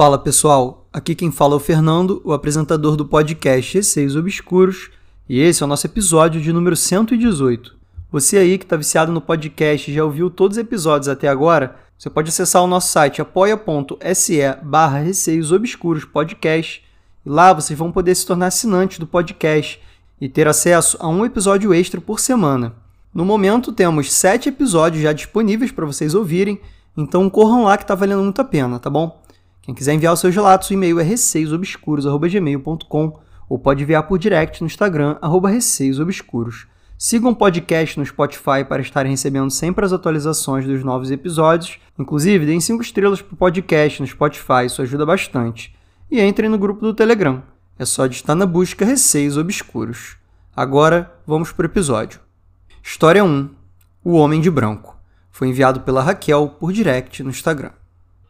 Fala pessoal, aqui quem fala é o Fernando, o apresentador do podcast Receios Obscuros, e esse é o nosso episódio de número 118. Você aí que está viciado no podcast e já ouviu todos os episódios até agora, você pode acessar o nosso site apoia.se barra Receios Obscuros Podcast, e lá vocês vão poder se tornar assinantes do podcast e ter acesso a um episódio extra por semana. No momento temos sete episódios já disponíveis para vocês ouvirem, então corram lá que está valendo muito a pena, tá bom? Quem quiser enviar os seus relatos, o e-mail é receiosobscuros.gmail.com ou pode enviar por direct no Instagram, arroba receiosobscuros. Sigam o podcast no Spotify para estarem recebendo sempre as atualizações dos novos episódios. Inclusive, deem 5 estrelas para o podcast no Spotify, isso ajuda bastante. E entrem no grupo do Telegram. É só digitar na busca Receios Obscuros. Agora, vamos para o episódio. História 1. O Homem de Branco. Foi enviado pela Raquel por direct no Instagram.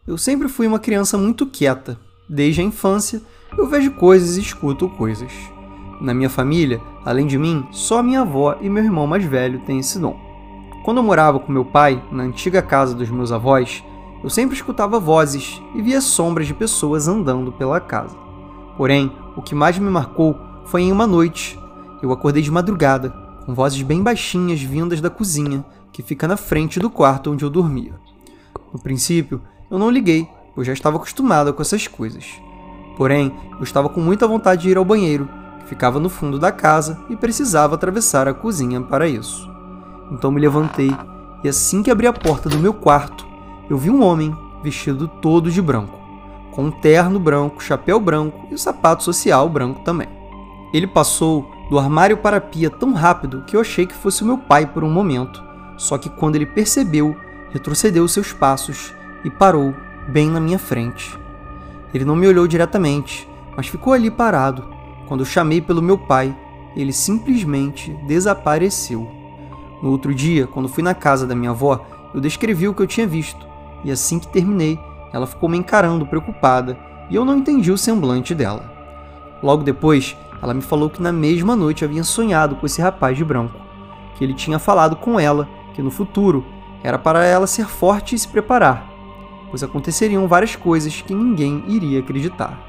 Eu sempre fui uma criança muito quieta. Desde a infância, eu vejo coisas e escuto coisas. Na minha família, além de mim, só minha avó e meu irmão mais velho têm esse dom. Quando eu morava com meu pai, na antiga casa dos meus avós, eu sempre escutava vozes e via sombras de pessoas andando pela casa. Porém, o que mais me marcou foi em uma noite. Eu acordei de madrugada, com vozes bem baixinhas vindas da cozinha, que fica na frente do quarto onde eu dormia. No princípio, eu não liguei, pois já estava acostumada com essas coisas. Porém, eu estava com muita vontade de ir ao banheiro, que ficava no fundo da casa e precisava atravessar a cozinha para isso. Então me levantei e assim que abri a porta do meu quarto, eu vi um homem vestido todo de branco, com um terno branco, chapéu branco e o sapato social branco também. Ele passou do armário para a pia tão rápido que eu achei que fosse o meu pai por um momento, só que quando ele percebeu, retrocedeu seus passos e parou bem na minha frente. Ele não me olhou diretamente, mas ficou ali parado. Quando eu chamei pelo meu pai, ele simplesmente desapareceu. No outro dia, quando fui na casa da minha avó, eu descrevi o que eu tinha visto, e assim que terminei, ela ficou me encarando preocupada e eu não entendi o semblante dela. Logo depois, ela me falou que na mesma noite havia sonhado com esse rapaz de branco, que ele tinha falado com ela que no futuro era para ela ser forte e se preparar, pois aconteceriam várias coisas que ninguém iria acreditar.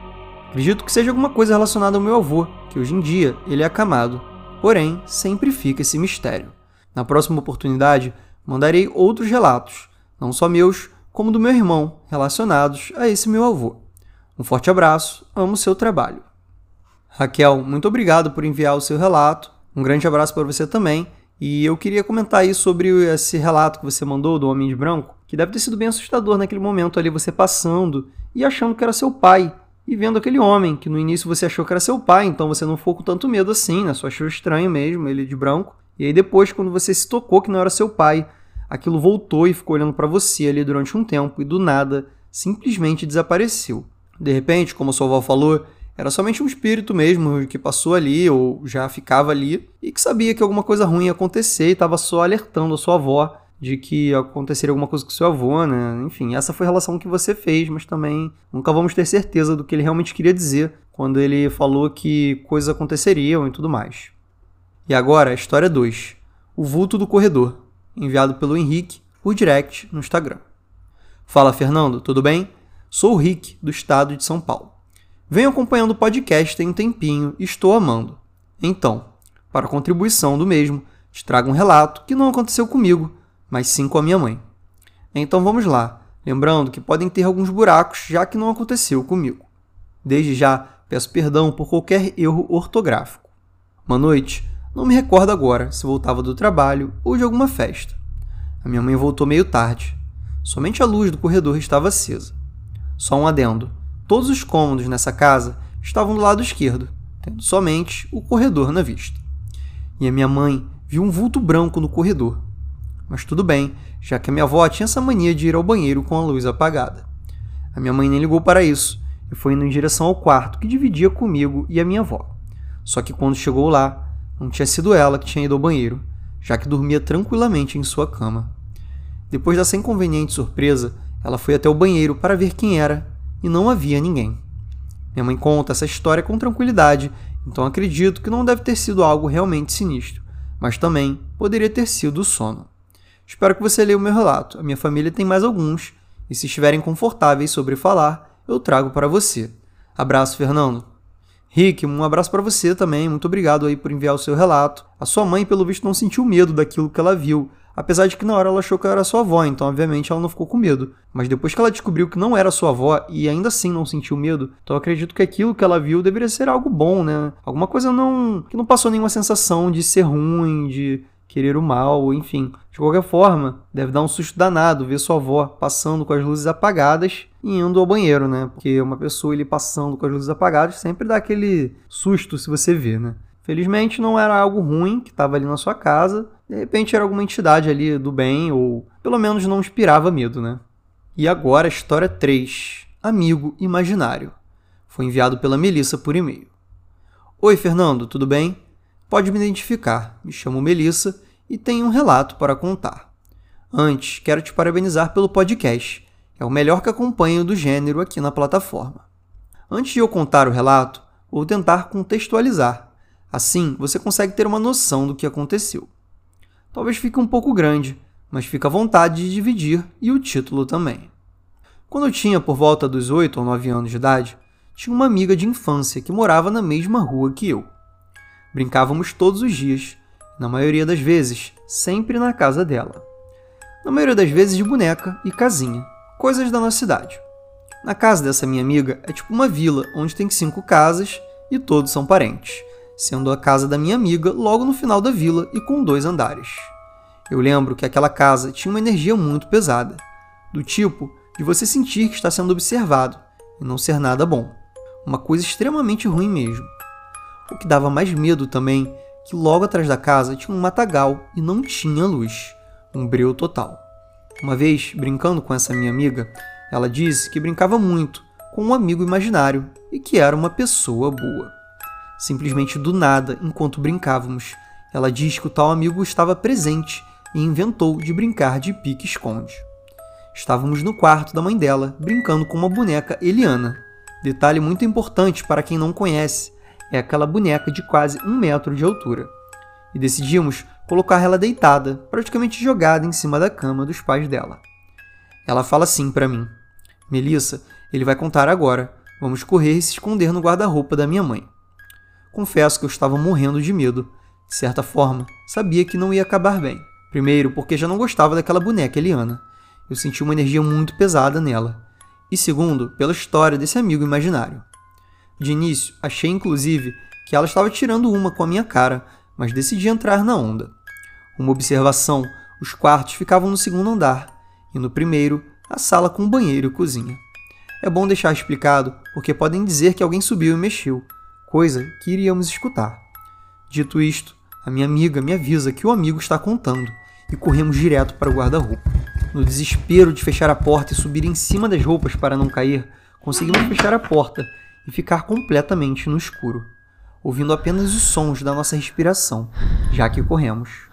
Acredito que seja alguma coisa relacionada ao meu avô, que hoje em dia ele é acamado. Porém, sempre fica esse mistério. Na próxima oportunidade, mandarei outros relatos, não só meus, como do meu irmão, relacionados a esse meu avô. Um forte abraço, amo seu trabalho. Raquel, muito obrigado por enviar o seu relato. Um grande abraço para você também e eu queria comentar aí sobre esse relato que você mandou do Homem de Branco, que deve ter sido bem assustador naquele momento ali, você passando e achando que era seu pai, e vendo aquele homem, que no início você achou que era seu pai, então você não ficou com tanto medo assim, né? Só achou estranho mesmo, ele de branco. E aí depois, quando você se tocou que não era seu pai, aquilo voltou e ficou olhando para você ali durante um tempo, e do nada, simplesmente desapareceu. De repente, como o Soval falou, era somente um espírito mesmo que passou ali ou já ficava ali e que sabia que alguma coisa ruim ia acontecer e estava só alertando a sua avó de que aconteceria alguma coisa com seu avô, né? Enfim, essa foi a relação que você fez, mas também nunca vamos ter certeza do que ele realmente queria dizer quando ele falou que coisas aconteceriam e tudo mais. E agora, história 2. O vulto do corredor, enviado pelo Henrique por direct no Instagram. Fala, Fernando, tudo bem? Sou o Rick, do estado de São Paulo. Venho acompanhando o podcast tem um tempinho e estou amando. Então, para contribuição do mesmo, te trago um relato que não aconteceu comigo, mas sim com a minha mãe. Então vamos lá, lembrando que podem ter alguns buracos já que não aconteceu comigo. Desde já, peço perdão por qualquer erro ortográfico. Uma noite, não me recordo agora se voltava do trabalho ou de alguma festa. A minha mãe voltou meio tarde. Somente a luz do corredor estava acesa. Só um adendo. Todos os cômodos nessa casa estavam do lado esquerdo, tendo somente o corredor na vista. E a minha mãe viu um vulto branco no corredor. Mas tudo bem, já que a minha avó tinha essa mania de ir ao banheiro com a luz apagada. A minha mãe nem ligou para isso e foi indo em direção ao quarto que dividia comigo e a minha avó. Só que quando chegou lá, não tinha sido ela que tinha ido ao banheiro, já que dormia tranquilamente em sua cama. Depois dessa inconveniente surpresa, ela foi até o banheiro para ver quem era e não havia ninguém. Minha mãe conta essa história com tranquilidade, então acredito que não deve ter sido algo realmente sinistro, mas também poderia ter sido o sono. Espero que você leia o meu relato. A minha família tem mais alguns, e se estiverem confortáveis sobre falar, eu trago para você. Abraço, Fernando. Rick, um abraço para você também. Muito obrigado aí por enviar o seu relato. A sua mãe, pelo visto, não sentiu medo daquilo que ela viu. Apesar de que na hora ela achou que era sua avó, então obviamente ela não ficou com medo. Mas depois que ela descobriu que não era sua avó e ainda assim não sentiu medo, então acredito que aquilo que ela viu deveria ser algo bom, né? Alguma coisa não que não passou nenhuma sensação de ser ruim, de querer o mal, enfim. De qualquer forma, deve dar um susto danado ver sua avó passando com as luzes apagadas e indo ao banheiro, né? Porque uma pessoa ele passando com as luzes apagadas sempre dá aquele susto se você vê, né? Felizmente não era algo ruim que estava ali na sua casa, de repente era alguma entidade ali do bem, ou pelo menos não inspirava medo, né? E agora história 3: Amigo Imaginário. Foi enviado pela Melissa por e-mail. Oi, Fernando, tudo bem? Pode me identificar. Me chamo Melissa e tenho um relato para contar. Antes, quero te parabenizar pelo podcast. É o melhor que acompanho do gênero aqui na plataforma. Antes de eu contar o relato, vou tentar contextualizar. Assim, você consegue ter uma noção do que aconteceu. Talvez fique um pouco grande, mas fica à vontade de dividir e o título também. Quando eu tinha por volta dos 8 ou 9 anos de idade, tinha uma amiga de infância que morava na mesma rua que eu. Brincávamos todos os dias, na maioria das vezes, sempre na casa dela. Na maioria das vezes de boneca e casinha, coisas da nossa cidade. Na casa dessa minha amiga é tipo uma vila onde tem cinco casas e todos são parentes sendo a casa da minha amiga logo no final da vila e com dois andares. Eu lembro que aquela casa tinha uma energia muito pesada, do tipo de você sentir que está sendo observado e não ser nada bom. Uma coisa extremamente ruim mesmo. O que dava mais medo também que logo atrás da casa tinha um matagal e não tinha luz, um breu total. Uma vez, brincando com essa minha amiga, ela disse que brincava muito com um amigo imaginário e que era uma pessoa boa simplesmente do nada, enquanto brincávamos. Ela diz que o tal amigo estava presente e inventou de brincar de pique-esconde. Estávamos no quarto da mãe dela, brincando com uma boneca Eliana. Detalhe muito importante para quem não conhece: é aquela boneca de quase um metro de altura. E decidimos colocar ela deitada, praticamente jogada em cima da cama dos pais dela. Ela fala assim para mim: Melissa, ele vai contar agora. Vamos correr e se esconder no guarda-roupa da minha mãe. Confesso que eu estava morrendo de medo. De certa forma, sabia que não ia acabar bem. Primeiro, porque já não gostava daquela boneca Eliana. Eu senti uma energia muito pesada nela. E segundo, pela história desse amigo imaginário. De início, achei inclusive que ela estava tirando uma com a minha cara, mas decidi entrar na onda. Uma observação: os quartos ficavam no segundo andar, e no primeiro, a sala com banheiro e cozinha. É bom deixar explicado, porque podem dizer que alguém subiu e mexeu, coisa que iríamos escutar. Dito isto, a minha amiga me avisa que o amigo está contando e corremos direto para o guarda-roupa. No desespero de fechar a porta e subir em cima das roupas para não cair, conseguimos fechar a porta e ficar completamente no escuro, ouvindo apenas os sons da nossa respiração, já que corremos.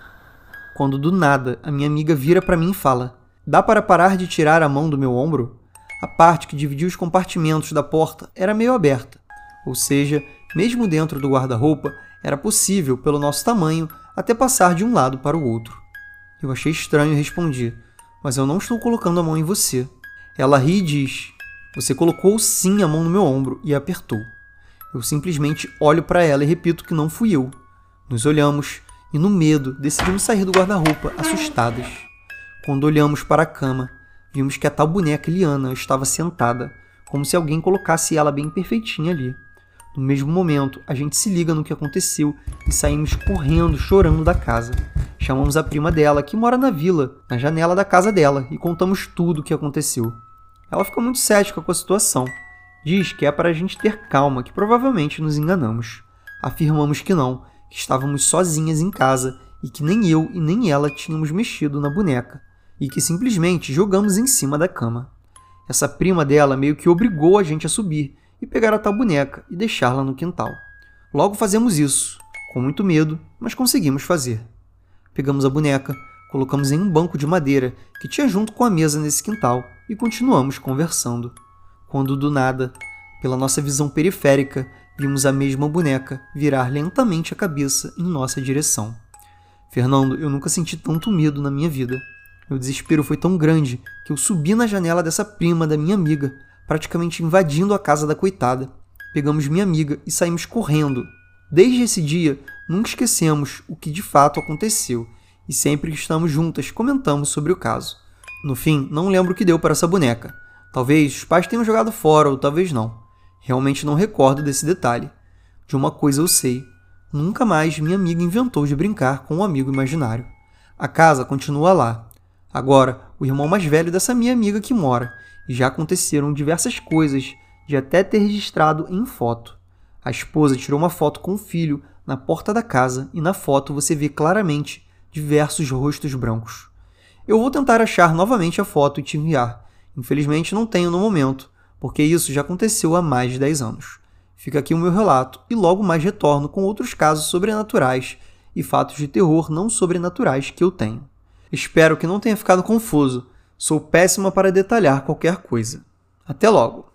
Quando do nada a minha amiga vira para mim e fala: Dá para parar de tirar a mão do meu ombro? A parte que dividia os compartimentos da porta era meio aberta, ou seja, mesmo dentro do guarda-roupa, era possível, pelo nosso tamanho, até passar de um lado para o outro. Eu achei estranho e respondi: Mas eu não estou colocando a mão em você. Ela ri e diz: Você colocou sim a mão no meu ombro e apertou. Eu simplesmente olho para ela e repito que não fui eu. Nos olhamos e, no medo, decidimos sair do guarda-roupa, assustadas. Quando olhamos para a cama, vimos que a tal boneca Liana estava sentada, como se alguém colocasse ela bem perfeitinha ali. No mesmo momento, a gente se liga no que aconteceu e saímos correndo, chorando da casa. Chamamos a prima dela, que mora na vila, na janela da casa dela, e contamos tudo o que aconteceu. Ela fica muito cética com a situação. Diz que é para a gente ter calma, que provavelmente nos enganamos. Afirmamos que não, que estávamos sozinhas em casa e que nem eu e nem ela tínhamos mexido na boneca, e que simplesmente jogamos em cima da cama. Essa prima dela meio que obrigou a gente a subir e pegar a tal boneca e deixá-la no quintal. Logo fazemos isso, com muito medo, mas conseguimos fazer. Pegamos a boneca, colocamos em um banco de madeira que tinha junto com a mesa nesse quintal e continuamos conversando. Quando do nada, pela nossa visão periférica, vimos a mesma boneca virar lentamente a cabeça em nossa direção. Fernando, eu nunca senti tanto medo na minha vida. Meu desespero foi tão grande que eu subi na janela dessa prima da minha amiga praticamente invadindo a casa da coitada. Pegamos minha amiga e saímos correndo. Desde esse dia, nunca esquecemos o que de fato aconteceu e sempre que estamos juntas comentamos sobre o caso. No fim, não lembro o que deu para essa boneca. Talvez os pais tenham jogado fora ou talvez não. Realmente não recordo desse detalhe. De uma coisa eu sei: nunca mais minha amiga inventou de brincar com um amigo imaginário. A casa continua lá. Agora, o irmão mais velho dessa minha amiga que mora, e já aconteceram diversas coisas de até ter registrado em foto. A esposa tirou uma foto com o filho na porta da casa e na foto você vê claramente diversos rostos brancos. Eu vou tentar achar novamente a foto e te enviar. Infelizmente não tenho no momento, porque isso já aconteceu há mais de 10 anos. Fica aqui o meu relato e logo mais retorno com outros casos sobrenaturais e fatos de terror não sobrenaturais que eu tenho. Espero que não tenha ficado confuso. Sou péssima para detalhar qualquer coisa. Até logo!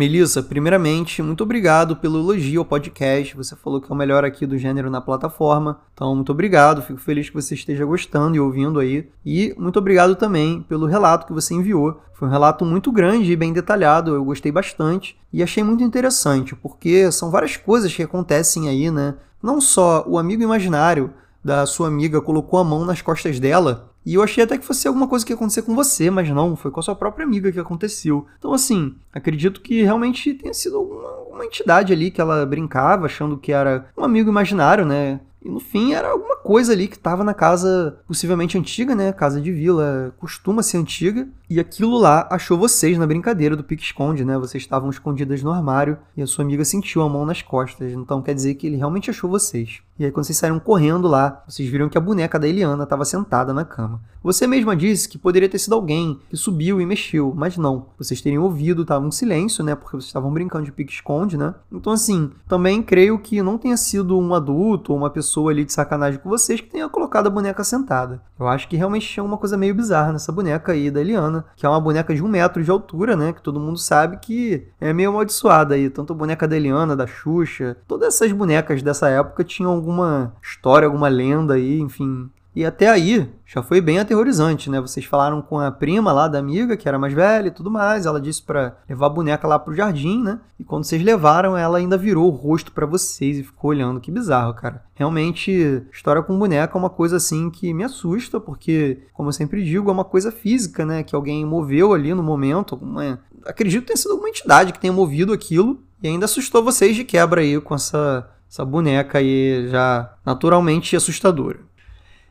Melissa, primeiramente, muito obrigado pelo elogio ao podcast. Você falou que é o melhor aqui do gênero na plataforma. Então, muito obrigado. Fico feliz que você esteja gostando e ouvindo aí. E muito obrigado também pelo relato que você enviou. Foi um relato muito grande e bem detalhado. Eu gostei bastante e achei muito interessante, porque são várias coisas que acontecem aí, né? Não só o amigo imaginário da sua amiga colocou a mão nas costas dela e eu achei até que fosse alguma coisa que ia acontecer com você, mas não, foi com a sua própria amiga que aconteceu. Então, assim, acredito que realmente tenha sido alguma, uma entidade ali que ela brincava, achando que era um amigo imaginário, né? E no fim era alguma coisa ali que estava na casa possivelmente antiga, né? Casa de vila costuma ser antiga. E aquilo lá achou vocês na brincadeira do pique-esconde, né? Vocês estavam escondidas no armário e a sua amiga sentiu a mão nas costas. Então quer dizer que ele realmente achou vocês. E aí quando vocês saíram correndo lá, vocês viram que a boneca da Eliana estava sentada na cama. Você mesma disse que poderia ter sido alguém que subiu e mexeu, mas não. Vocês teriam ouvido, tava um silêncio, né? Porque vocês estavam brincando de pique-esconde, né? Então assim, também creio que não tenha sido um adulto ou uma pessoa pessoa ali de sacanagem com vocês que tenha colocado a boneca sentada. Eu acho que realmente tinha uma coisa meio bizarra nessa boneca aí da Eliana, que é uma boneca de um metro de altura, né? Que todo mundo sabe que é meio amaldiçoada aí. Tanto a boneca da Eliana, da Xuxa, todas essas bonecas dessa época tinham alguma história, alguma lenda aí, enfim. E até aí já foi bem aterrorizante, né? Vocês falaram com a prima lá da amiga, que era mais velha e tudo mais. Ela disse para levar a boneca lá pro jardim, né? E quando vocês levaram, ela ainda virou o rosto para vocês e ficou olhando. Que bizarro, cara. Realmente, história com boneca é uma coisa assim que me assusta, porque, como eu sempre digo, é uma coisa física, né? Que alguém moveu ali no momento. Uma... Acredito que tenha sido alguma entidade que tenha movido aquilo e ainda assustou vocês de quebra aí com essa, essa boneca aí já naturalmente assustadora.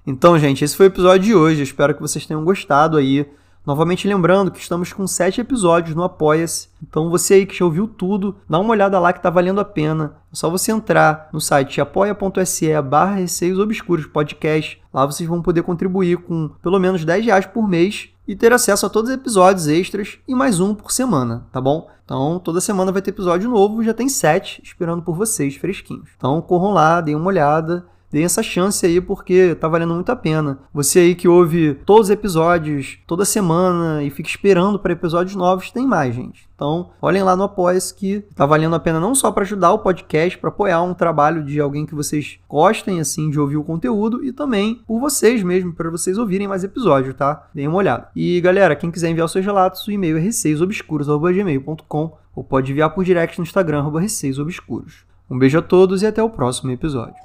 Então, gente, esse foi o episódio de hoje. espero que vocês tenham gostado aí. Novamente lembrando que estamos com sete episódios no Apoia-se. Então você aí que já ouviu tudo, dá uma olhada lá que tá valendo a pena. É só você entrar no site apoia.se barra Receios Obscuros Podcast. Lá vocês vão poder contribuir com pelo menos 10 reais por mês e ter acesso a todos os episódios extras e mais um por semana, tá bom? Então toda semana vai ter episódio novo, já tem sete esperando por vocês, fresquinhos. Então corram lá, deem uma olhada. Deem essa chance aí porque tá valendo muito a pena. Você aí que ouve todos os episódios toda semana e fica esperando para episódios novos, tem mais, gente. Então, olhem lá no apoia que tá valendo a pena não só para ajudar o podcast, para apoiar um trabalho de alguém que vocês gostem assim de ouvir o conteúdo e também por vocês mesmo, para vocês ouvirem mais episódios, tá? Deem uma olhada. E galera, quem quiser enviar os seus relatos, o e-mail é receiosobscuros@gmail.com ou pode enviar por direct no Instagram @receiosobscuros. Um beijo a todos e até o próximo episódio.